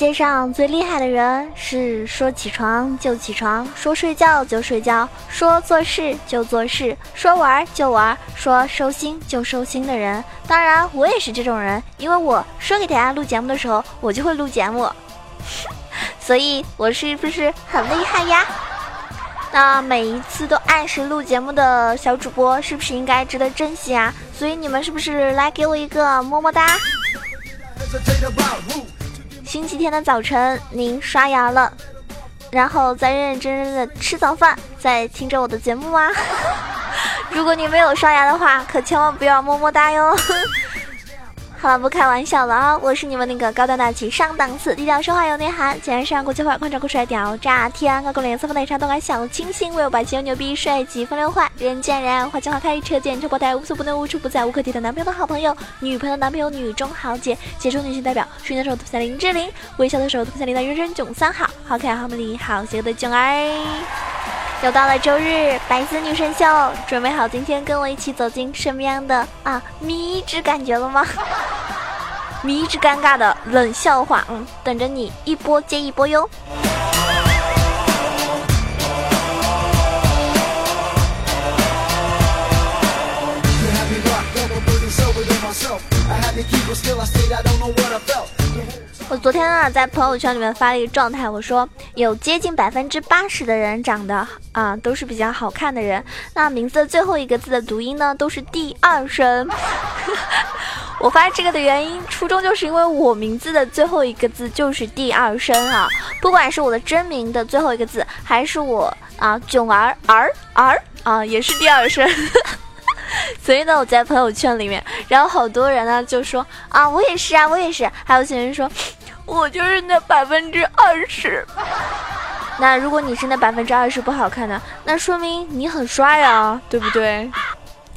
世界上最厉害的人是说起床就起床，说睡觉就睡觉，说做事就做事，说玩就玩，说收心就收心的人。当然，我也是这种人，因为我说给大家录节目的时候，我就会录节目，所以我是不是很厉害呀？那每一次都按时录节目的小主播，是不是应该值得珍惜啊？所以你们是不是来给我一个么么哒？星期天的早晨，您刷牙了，然后再认认真真的吃早饭，再听着我的节目啊？如果你没有刷牙的话，可千万不要么么哒哟。好了，不开玩笑了啊！我是你们那个高端大气上档次、低调奢华有内涵、简约时尚国际化、宽敞酷帅屌炸天、高贵脸色风内茶动感小清新、为我霸气又牛逼、帅气风流坏、人见人爱、花见花开、车见车爆胎、无所不能、无处不在、无可替代男朋友的好朋友、女朋友的男朋友、女中豪杰、杰出女性代表、睡的时候涂下林志玲，微笑的时候涂下你的人生囧三好，好可爱、好美丽、好邪恶的囧儿。又到了周日，白丝女神秀，准备好今天跟我一起走进什么样的啊迷之感觉了吗？迷之尴尬的冷笑话，嗯，等着你一波接一波哟。我昨天啊，在朋友圈里面发了一个状态，我说有接近百分之八十的人长得啊都是比较好看的人，那名字的最后一个字的读音呢都是第二声。我发这个的原因，初衷就是因为我名字的最后一个字就是第二声啊，不管是我的真名的最后一个字，还是我啊囧儿儿儿啊，也是第二声。所以呢，我在朋友圈里面，然后好多人呢就说啊，我也是啊，我也是，还有些人说。我就是那百分之二十。那如果你是那百分之二十不好看的，那说明你很帅啊，对不对？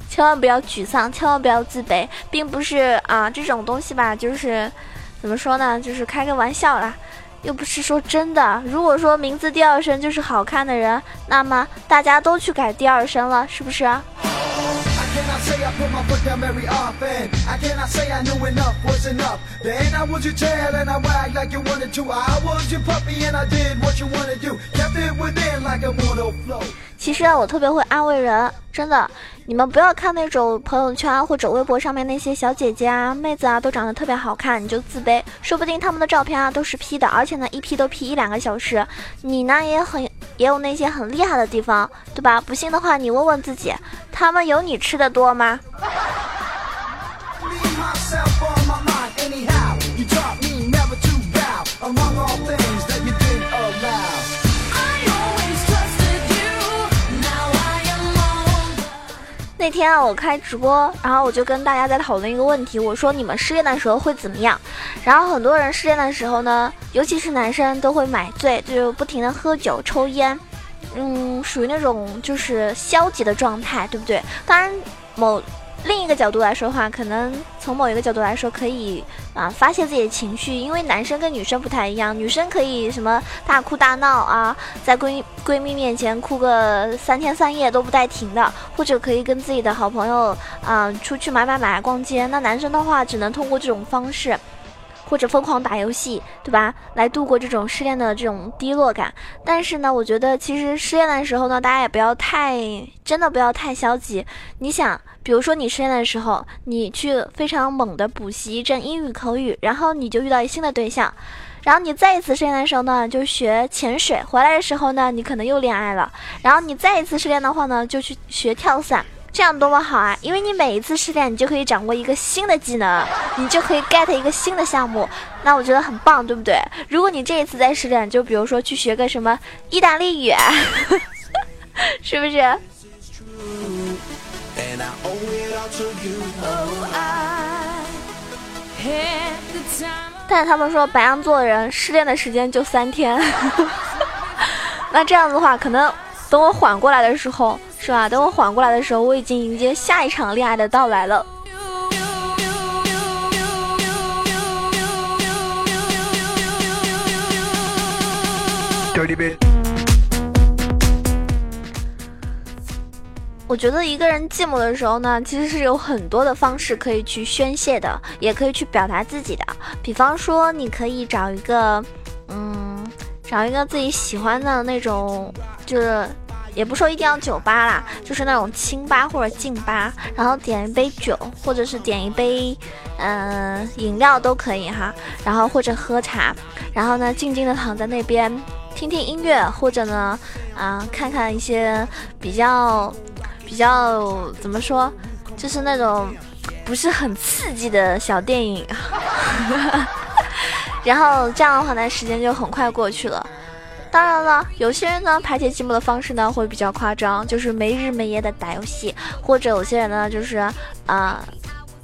千万不要沮丧，千万不要自卑，并不是啊，这种东西吧，就是怎么说呢，就是开个玩笑啦，又不是说真的。如果说名字第二声就是好看的人，那么大家都去改第二声了，是不是？Can I say I put my foot down very often? I can't say I knew enough was enough. Then I would you tell and I wag like you wanted to. I want you puppy and I did what you want to do. Keep it within like a want to flow. 其实啊，我特别会安慰人，真的。你们不要看那种朋友圈或者微博上面那些小姐姐啊、妹子啊，都长得特别好看，你就自卑。说不定她们的照片啊都是 P 的，而且呢，一 P 都 P 一两个小时。你呢也很。也有那些很厉害的地方，对吧？不信的话，你问问自己，他们有你吃的多吗？那天，我开直播，然后我就跟大家在讨论一个问题，我说你们失恋的时候会怎么样？然后很多人失恋的时候呢，尤其是男生都会买醉，就不停的喝酒抽烟，嗯，属于那种就是消极的状态，对不对？当然某。另一个角度来说的话，可能从某一个角度来说，可以啊发泄自己的情绪，因为男生跟女生不太一样，女生可以什么大哭大闹啊，在闺闺蜜面前哭个三天三夜都不带停的，或者可以跟自己的好朋友啊出去买买买逛街，那男生的话只能通过这种方式。或者疯狂打游戏，对吧？来度过这种失恋的这种低落感。但是呢，我觉得其实失恋的时候呢，大家也不要太，真的不要太消极。你想，比如说你失恋的时候，你去非常猛的补习一阵英语口语，然后你就遇到一新的对象，然后你再一次失恋的时候呢，就学潜水，回来的时候呢，你可能又恋爱了。然后你再一次失恋的话呢，就去学跳伞。这样多么好啊！因为你每一次失恋，你就可以掌握一个新的技能，你就可以 get 一个新的项目，那我觉得很棒，对不对？如果你这一次再失恋，就比如说去学个什么意大利语，是不是？但是他们说白羊座的人失恋的时间就三天，那这样子的话，可能等我缓过来的时候，是吧？等我缓过来的时候，我已经迎接下一场恋爱的到来了。我觉得一个人寂寞的时候呢，其实是有很多的方式可以去宣泄的，也可以去表达自己的。比方说，你可以找一个，嗯，找一个自己喜欢的那种，就是也不说一定要酒吧啦，就是那种清吧或者静吧，然后点一杯酒，或者是点一杯，嗯，饮料都可以哈。然后或者喝茶，然后呢，静静的躺在那边听听音乐，或者呢，啊，看看一些比较。比较怎么说，就是那种不是很刺激的小电影，然后这样的话呢，时间就很快过去了。当然了，有些人呢排解寂寞的方式呢会比较夸张，就是没日没夜的打游戏，或者有些人呢就是啊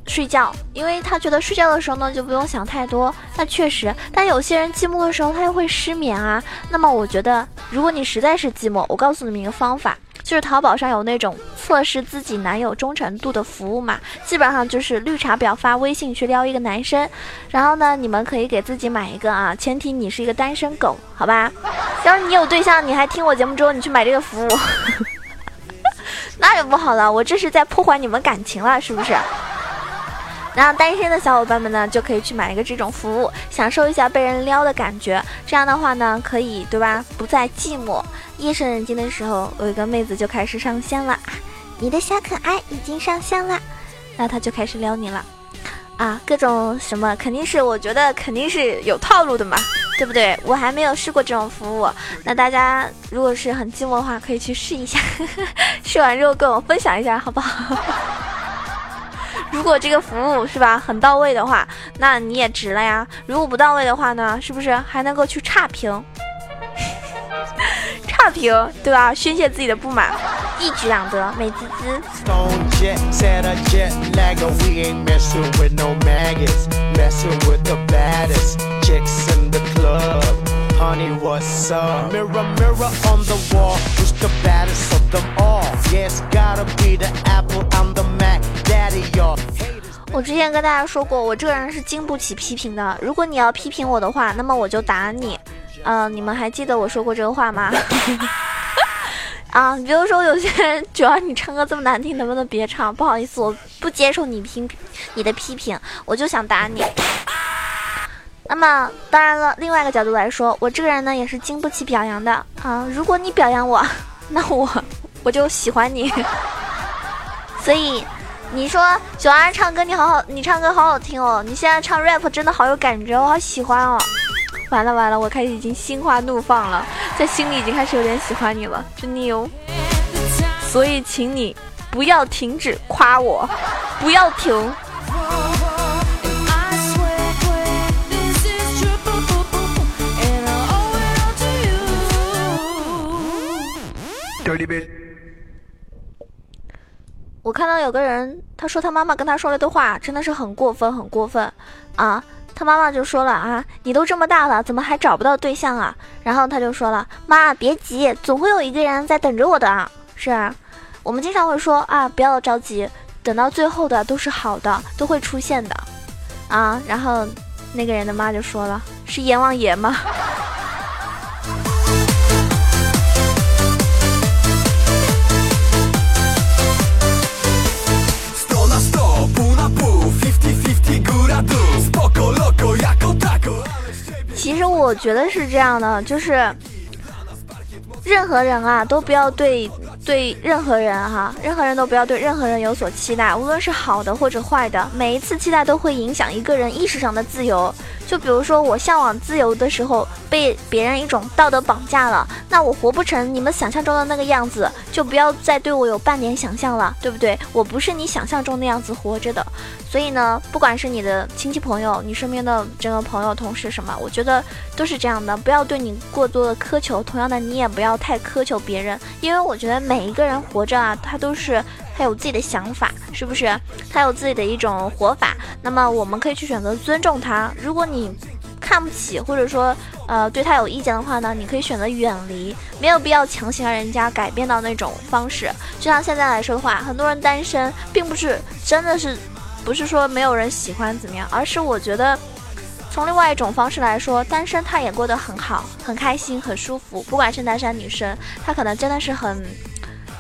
睡觉，因为他觉得睡觉的时候呢就不用想太多。那确实，但有些人寂寞的时候他又会失眠啊。那么我觉得，如果你实在是寂寞，我告诉你们一个方法。就是淘宝上有那种测试自己男友忠诚度的服务嘛，基本上就是绿茶婊发微信去撩一个男生，然后呢，你们可以给自己买一个啊，前提你是一个单身狗，好吧？要是你有对象，你还听我节目之后你去买这个服务，那就不好了，我这是在破坏你们感情了，是不是？然后单身的小伙伴们呢，就可以去买一个这种服务，享受一下被人撩的感觉。这样的话呢，可以对吧？不再寂寞。夜深人静的时候，有一个妹子就开始上线了，你的小可爱已经上线了，那他就开始撩你了，啊，各种什么肯定是，我觉得肯定是有套路的嘛，对不对？我还没有试过这种服务，那大家如果是很寂寞的话，可以去试一下，试完之后跟我分享一下，好不好？如果这个服务是吧很到位的话，那你也值了呀。如果不到位的话呢，是不是还能够去差评？差评对吧？宣泄自己的不满，一举两得，美滋滋。我之前跟大家说过，我这个人是经不起批评的。如果你要批评我的话，那么我就打你。嗯，你们还记得我说过这个话吗？啊，比如说有些人，主要你唱歌这么难听，能不能别唱？不好意思，我不接受你批你的批评，我就想打你。那么当然了，另外一个角度来说，我这个人呢也是经不起表扬的啊。如果你表扬我，那我我就喜欢你。所以你说九儿唱歌你好好，你唱歌好好听哦，你现在唱 rap 真的好有感觉，我好喜欢哦。完了完了，我开始已经心花怒放了，在心里已经开始有点喜欢你了，真牛！所以请你不要停止夸我，不要停。Dirty bit. 我看到有个人，他说他妈妈跟他说了的话真的是很过分，很过分啊！他妈妈就说了啊，你都这么大了，怎么还找不到对象啊？然后他就说了，妈别急，总会有一个人在等着我的啊。是啊，我们经常会说啊，不要着急，等到最后的都是好的，都会出现的。啊，然后那个人的妈就说了，是阎王爷吗？其实我觉得是这样的，就是任何人啊，都不要对对任何人哈，任何人都不要对任何人有所期待，无论是好的或者坏的，每一次期待都会影响一个人意识上的自由。就比如说，我向往自由的时候，被别人一种道德绑架了，那我活不成你们想象中的那个样子，就不要再对我有半点想象了，对不对？我不是你想象中那样子活着的。所以呢，不管是你的亲戚朋友，你身边的这个朋友、同事什么，我觉得都是这样的，不要对你过多的苛求。同样的，你也不要太苛求别人，因为我觉得每每一个人活着啊，他都是。他有自己的想法，是不是？他有自己的一种活法，那么我们可以去选择尊重他。如果你看不起，或者说，呃对他有意见的话呢，你可以选择远离，没有必要强行让人家改变到那种方式。就像现在来说的话，很多人单身，并不是真的是，不是说没有人喜欢怎么样，而是我觉得。从另外一种方式来说，单身他也过得很好，很开心，很舒服。不管是男生女生，他可能真的是很，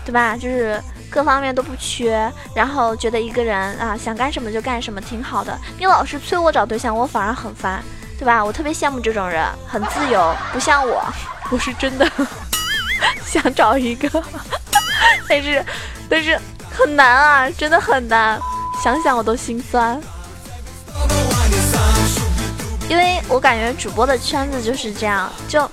对吧？就是各方面都不缺，然后觉得一个人啊想干什么就干什么，挺好的。你老是催我找对象，我反而很烦，对吧？我特别羡慕这种人，很自由，不像我，我是真的 想找一个，但是但是很难啊，真的很难，想想我都心酸。因为我感觉主播的圈子就是这样，就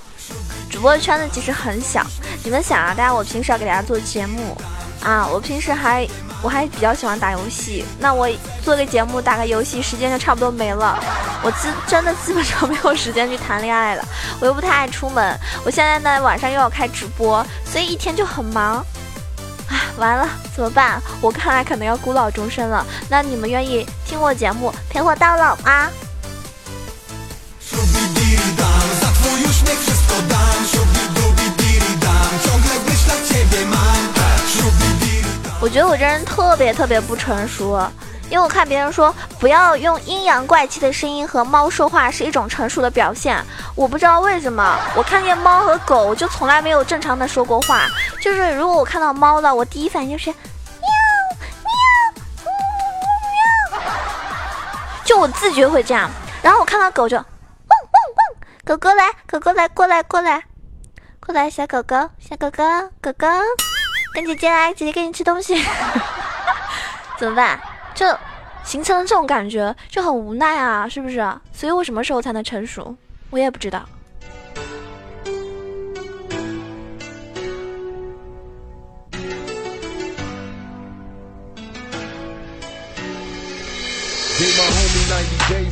主播的圈子其实很小。你们想啊，大家我平时要给大家做节目啊，我平时还我还比较喜欢打游戏。那我做个节目打个游戏，时间就差不多没了。我真真的基本上没有时间去谈恋爱了。我又不太爱出门，我现在呢晚上又要开直播，所以一天就很忙。啊，完了怎么办？我看来可能要孤老终生了。那你们愿意听我节目陪我到老吗？我觉得我这人特别特别不成熟，因为我看别人说不要用阴阳怪气的声音和猫说话是一种成熟的表现。我不知道为什么，我看见猫和狗就从来没有正常的说过话。就是如果我看到猫了，我第一反应就是喵喵喵，就我自觉会这样。然后我看到狗就汪汪汪，狗狗来，狗狗来，过来过来，过来小狗狗，小狗狗，狗狗。跟姐姐来，姐姐给你吃东西，怎么办？就形成了这种感觉，就很无奈啊，是不是？所以我什么时候才能成熟？我也不知道。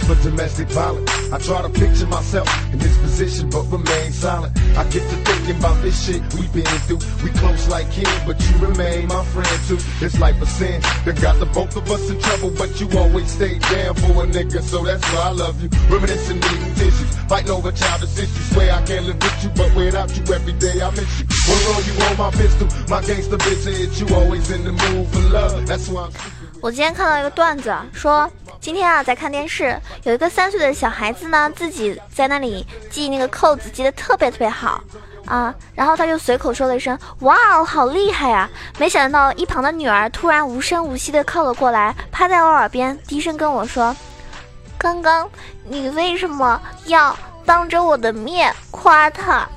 for domestic violence. I try to picture myself in this position, but remain silent. I get to thinking about this shit we been through. We close like kin, but you remain my friend too. This life a sin that got the both of us in trouble, but you always stay down for a nigga, so that's why I love you. Reminiscing, needing tissues, fighting over childish issues. Swear I can't live with you, but without you every day I miss you. When roll you on my pistol, my gangster bitch said you always in the mood for love. That's why I'm. 我今天看到一个段子，说 今天啊，在看电视，有一个三岁的小孩子呢，自己在那里系那个扣子，系得特别特别好啊。然后他就随口说了一声：“哇哦，好厉害呀！”没想到一旁的女儿突然无声无息地靠了过来，趴在我耳边，低声跟我说：“刚刚你为什么要当着我的面夸他？”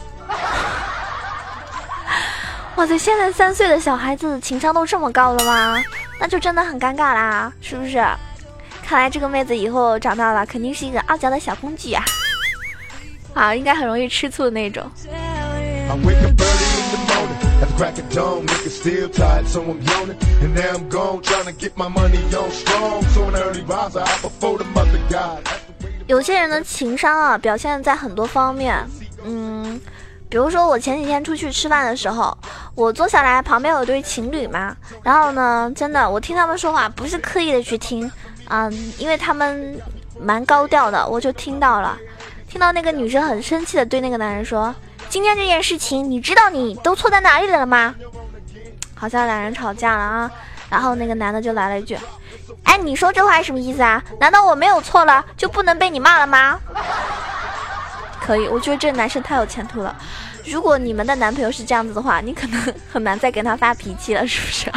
哇塞，现在三岁的小孩子情商都这么高了吗？那就真的很尴尬啦，是不是？看来这个妹子以后长大了，肯定是一个傲娇的小公举啊！啊，应该很容易吃醋的那种。有些人的情商啊，表现在很多方面，嗯。比如说我前几天出去吃饭的时候，我坐下来旁边有对情侣嘛，然后呢，真的我听他们说话不是刻意的去听，嗯，因为他们蛮高调的，我就听到了，听到那个女生很生气的对那个男人说：“今天这件事情，你知道你都错在哪里了吗？”好像两人吵架了啊，然后那个男的就来了一句：“哎，你说这话是什么意思啊？难道我没有错了就不能被你骂了吗？”可以，我觉得这男生太有前途了。如果你们的男朋友是这样子的话，你可能很难再跟他发脾气了，是不是？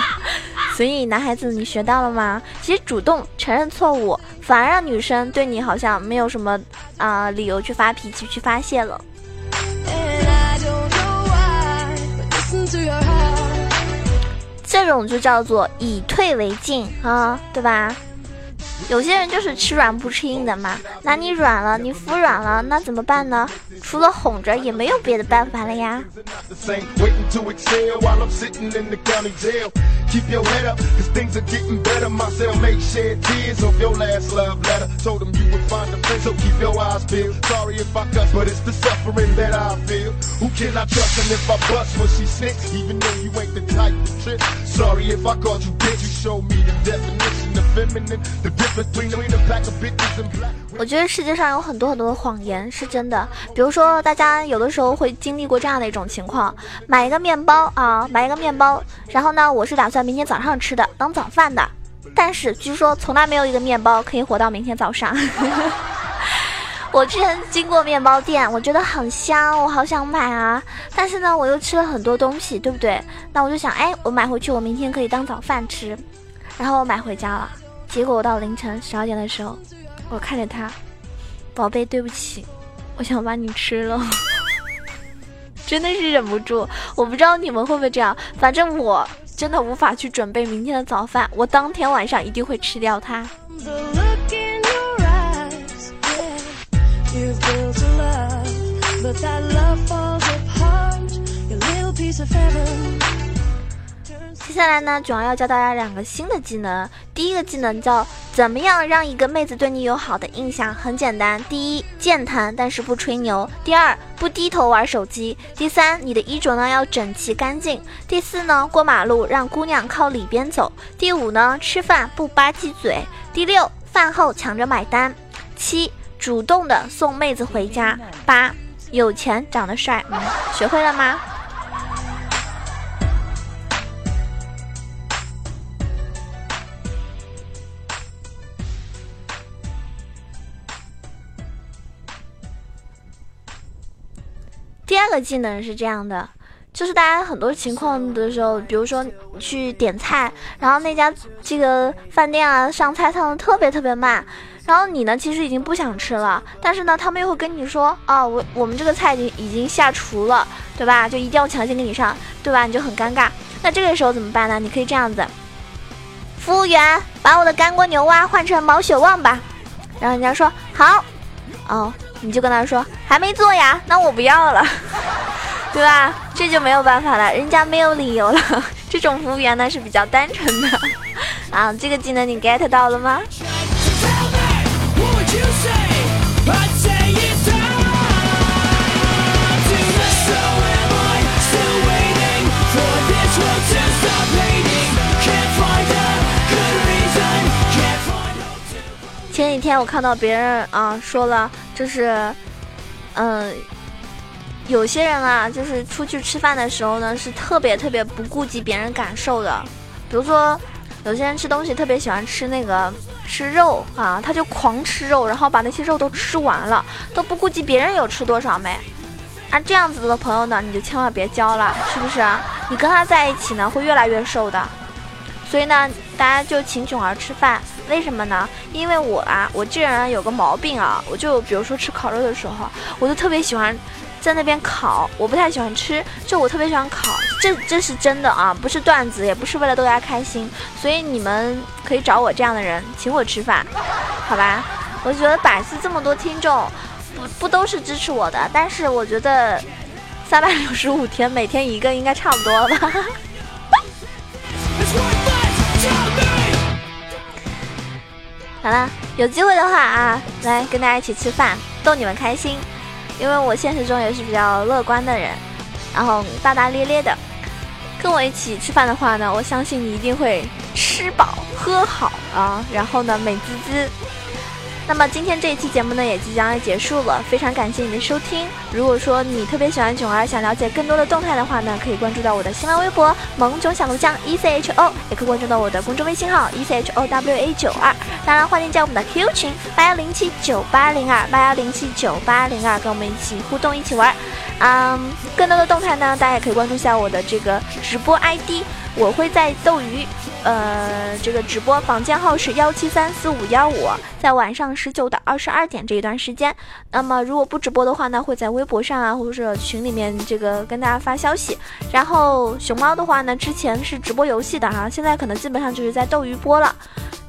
所以男孩子，你学到了吗？其实主动承认错误，反而让女生对你好像没有什么啊理由去发脾气、去发泄了。这种就叫做以退为进啊，对吧？有些人就是吃软不吃硬的嘛，那你软了，你服软了，那怎么办呢？除了哄着，也没有别的办法了呀。我觉得世界上有很多很多的谎言是真的比如说大家有的时候会经历过这样的一种情况买一个面包啊买一个面包然后呢我是打算明天早上吃的当早饭的。但是据说从来没有一个面包可以活到明天早上。我之前经过面包店我觉得很香我好想买啊。但是呢我又吃了很多东西对不对？那我就想哎我买回去我明天可以当早饭吃然后我买回家了。结果我到凌晨十二点的时候，我看着他，宝贝，对不起，我想把你吃了。真的是忍不住，我不知道你们会不会这样，反正我真的无法去准备明天的早饭，我当天晚上一定会吃掉它。接下来呢，主要要教大家两个新的技能。第一个技能叫怎么样让一个妹子对你有好的印象？很简单，第一，健谈但是不吹牛；第二，不低头玩手机；第三，你的衣着呢要整齐干净；第四呢，过马路让姑娘靠里边走；第五呢，吃饭不吧唧嘴；第六，饭后抢着买单；七，主动的送妹子回家；八，有钱长得帅。嗯，学会了吗？个技能是这样的，就是大家很多情况的时候，比如说去点菜，然后那家这个饭店啊上菜上的特别特别慢，然后你呢其实已经不想吃了，但是呢他们又会跟你说啊我我们这个菜已经已经下厨了，对吧？就一定要强行给你上，对吧？你就很尴尬。那这个时候怎么办呢？你可以这样子，服务员把我的干锅牛蛙换成毛血旺吧，然后人家说好，哦你就跟他说还没做呀那我不要了。对吧？这就没有办法了人家没有理由了。这种服务员呢是比较单纯的。啊这个技能你 get 到了吗？前几天我看到别人啊说了就是，嗯、有些人啊，就是出去吃饭的时候呢，是特别特别不顾及别人感受的。比如说，有些人吃东西特别喜欢吃那个吃肉啊，他就狂吃肉，然后把那些肉都吃完了，都不顾及别人有吃多少没。啊，这样子的朋友呢，你就千万别交了，是不是？你跟他在一起呢，会越来越瘦的。所以呢，大家就请囧儿吃饭，为什么呢？因为我啊，我这人有个毛病啊，我就比如说吃烤肉的时候，我就特别喜欢在那边烤，我不太喜欢吃，就我特别喜欢烤，这这是真的啊，不是段子，也不是为了逗大家开心，所以你们可以找我这样的人请我吃饭，好吧？我觉得百思这么多听众，不不都是支持我的，但是我觉得三百六十五天每天一个应该差不多了吧。好了，有机会的话啊，来跟大家一起吃饭，逗你们开心。因为我现实中也是比较乐观的人，然后大大咧咧的。跟我一起吃饭的话呢，我相信你一定会吃饱喝好啊，然后呢美滋滋。那么今天这一期节目呢也即将要结束了，非常感谢你的收听。如果说你特别喜欢囧儿，想了解更多的动态的话呢，可以关注到我的新浪微博“萌囧小鹿酱 E C H O”，也可以关注到我的公众微信号 “E C H O W A 九二”。当然，欢迎加我们的 QQ 群八幺零七九八零二八幺零七九八零二，跟我们一起互动，一起玩。嗯，更多的动态呢，大家也可以关注一下我的这个直播 ID，我会在斗鱼，呃，这个直播房间号是幺七三四五幺五，在晚上十九到二十二点这一段时间。那么如果不直播的话呢，会在微博上啊，或者是群里面这个跟大家发消息。然后熊猫的话呢，之前是直播游戏的哈、现在可能基本上就是在斗鱼播了。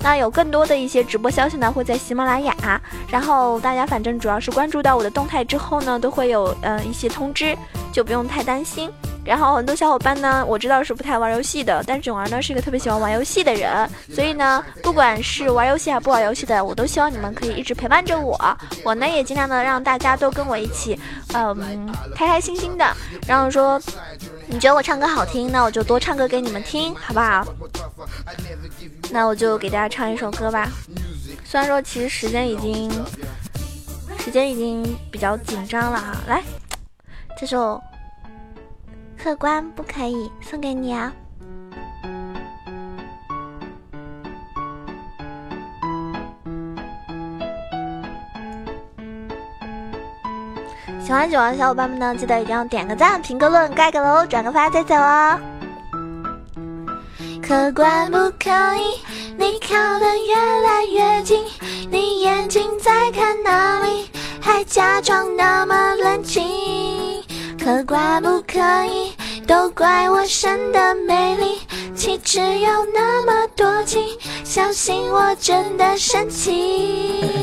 那有更多的一些直播消息呢，会在喜马拉雅。然后大家反正主要是关注到我的动态之后呢，都会有呃一些通知，就不用太担心。然后很多小伙伴呢，我知道是不太玩游戏的，但是囧儿呢是一个特别喜欢玩游戏的人，所以呢，不管是玩游戏还是不玩游戏的，我都希望你们可以一直陪伴着我，我呢也尽量的让大家都跟我一起，嗯，开开心心的。然后说，你觉得我唱歌好听，那我就多唱歌给你们听，好不好？那我就给大家唱一首歌吧。虽然说其实时间已经时间已经比较紧张了哈，来，这首客官不可以送给你啊。喜欢九王的小伙伴们呢，记得一定要点个赞、评个论、盖个楼、转个发再走哦。客官不可以，你靠得越来越近，你眼睛在看哪里？还假装那么冷静。客官不可以，都怪我生的美丽，气质有那么多情，小心我真的生气。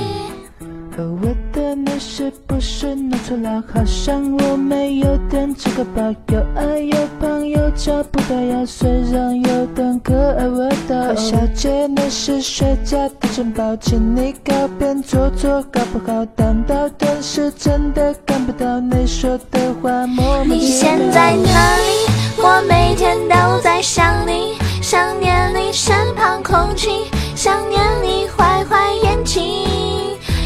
是不是弄错了？好像我没有点这个吧，又矮又胖又找不到腰，虽然有点可爱味道。好小姐，你是睡觉的城堡，请你靠边坐坐，搞不好当到电视真的看不到你说的话，莫名你。现在哪里？我每天都在想你，想念你身旁空气，想念你坏坏眼睛。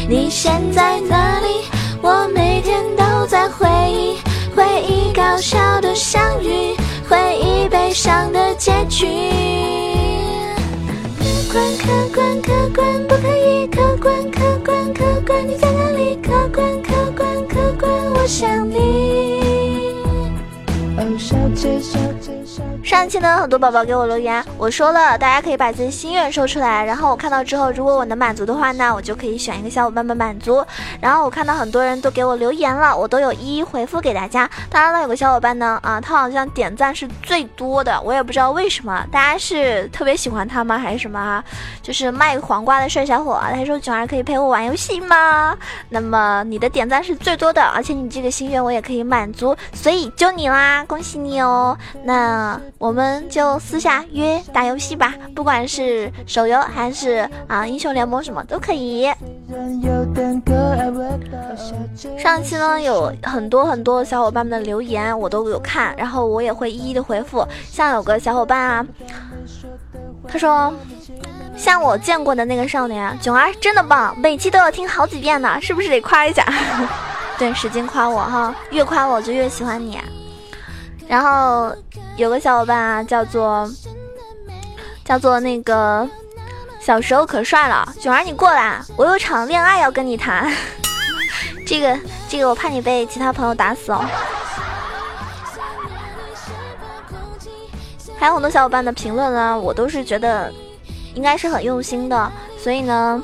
你现在哪里？我每天都在回忆，回忆搞笑的相遇，回忆悲伤的结局。客官，客官，客官不可以，客官，客官，客官你在哪里？客官，客官，客官我想你。哦，小姐，小姐，小姐。上期呢，很多宝宝给我留言，我说了，大家可以把自己心愿说出来，然后我看到之后，如果我能满足的话呢，我就可以选一个小伙伴们满足。然后我看到很多人都给我留言了，我都有一一回复给大家。当然了，有个小伙伴呢，啊，他好像点赞是最多的，我也不知道为什么，大家是特别喜欢他吗，还是什么啊？就是卖黄瓜的帅小伙，他说囧儿可以陪我玩游戏吗？那么你的点赞是最多的，而且你这个心愿我也可以满足，所以就你啦，恭喜你哦。那我们就私下约打游戏吧，不管是手游还是啊英雄联盟什么都可以。人有点可爱味道。小姐上期呢有很多很多小伙伴们的留言，我都有看，然后我也会一一的回复。像有个小伙伴啊，他说。像我见过的那个少年，囧儿真的棒，每期都要听好几遍呢，是不是得夸一下？对，使劲夸我哈，越夸我就越喜欢你。然后有个小伙伴啊，叫做叫做那个小时候可帅了，囧儿你过来，我有场恋爱要跟你谈。这个这个我怕你被其他朋友打死哦。还有很多小伙伴的评论呢，我都是觉得应该是很用心的，所以呢，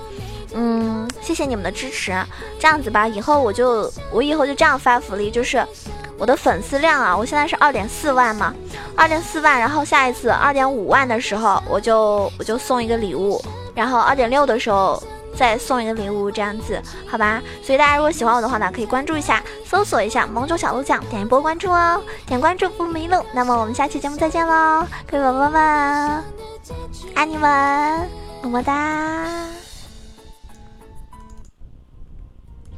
嗯，谢谢你们的支持。这样子吧，以后我就我以后就这样发福利，就是我的粉丝量啊，我现在是二点四万嘛，二点四万，然后下一次二点五万的时候，我就我就送一个礼物，然后二点六的时候。再送一个礼物，这样子，好吧？所以大家如果喜欢我的话呢，可以关注一下，搜索一下“萌宠小鹿酱”，点一波关注哦，点关注不迷路。那么我们下期节目再见喽，各位宝宝们，爱你们，么么哒。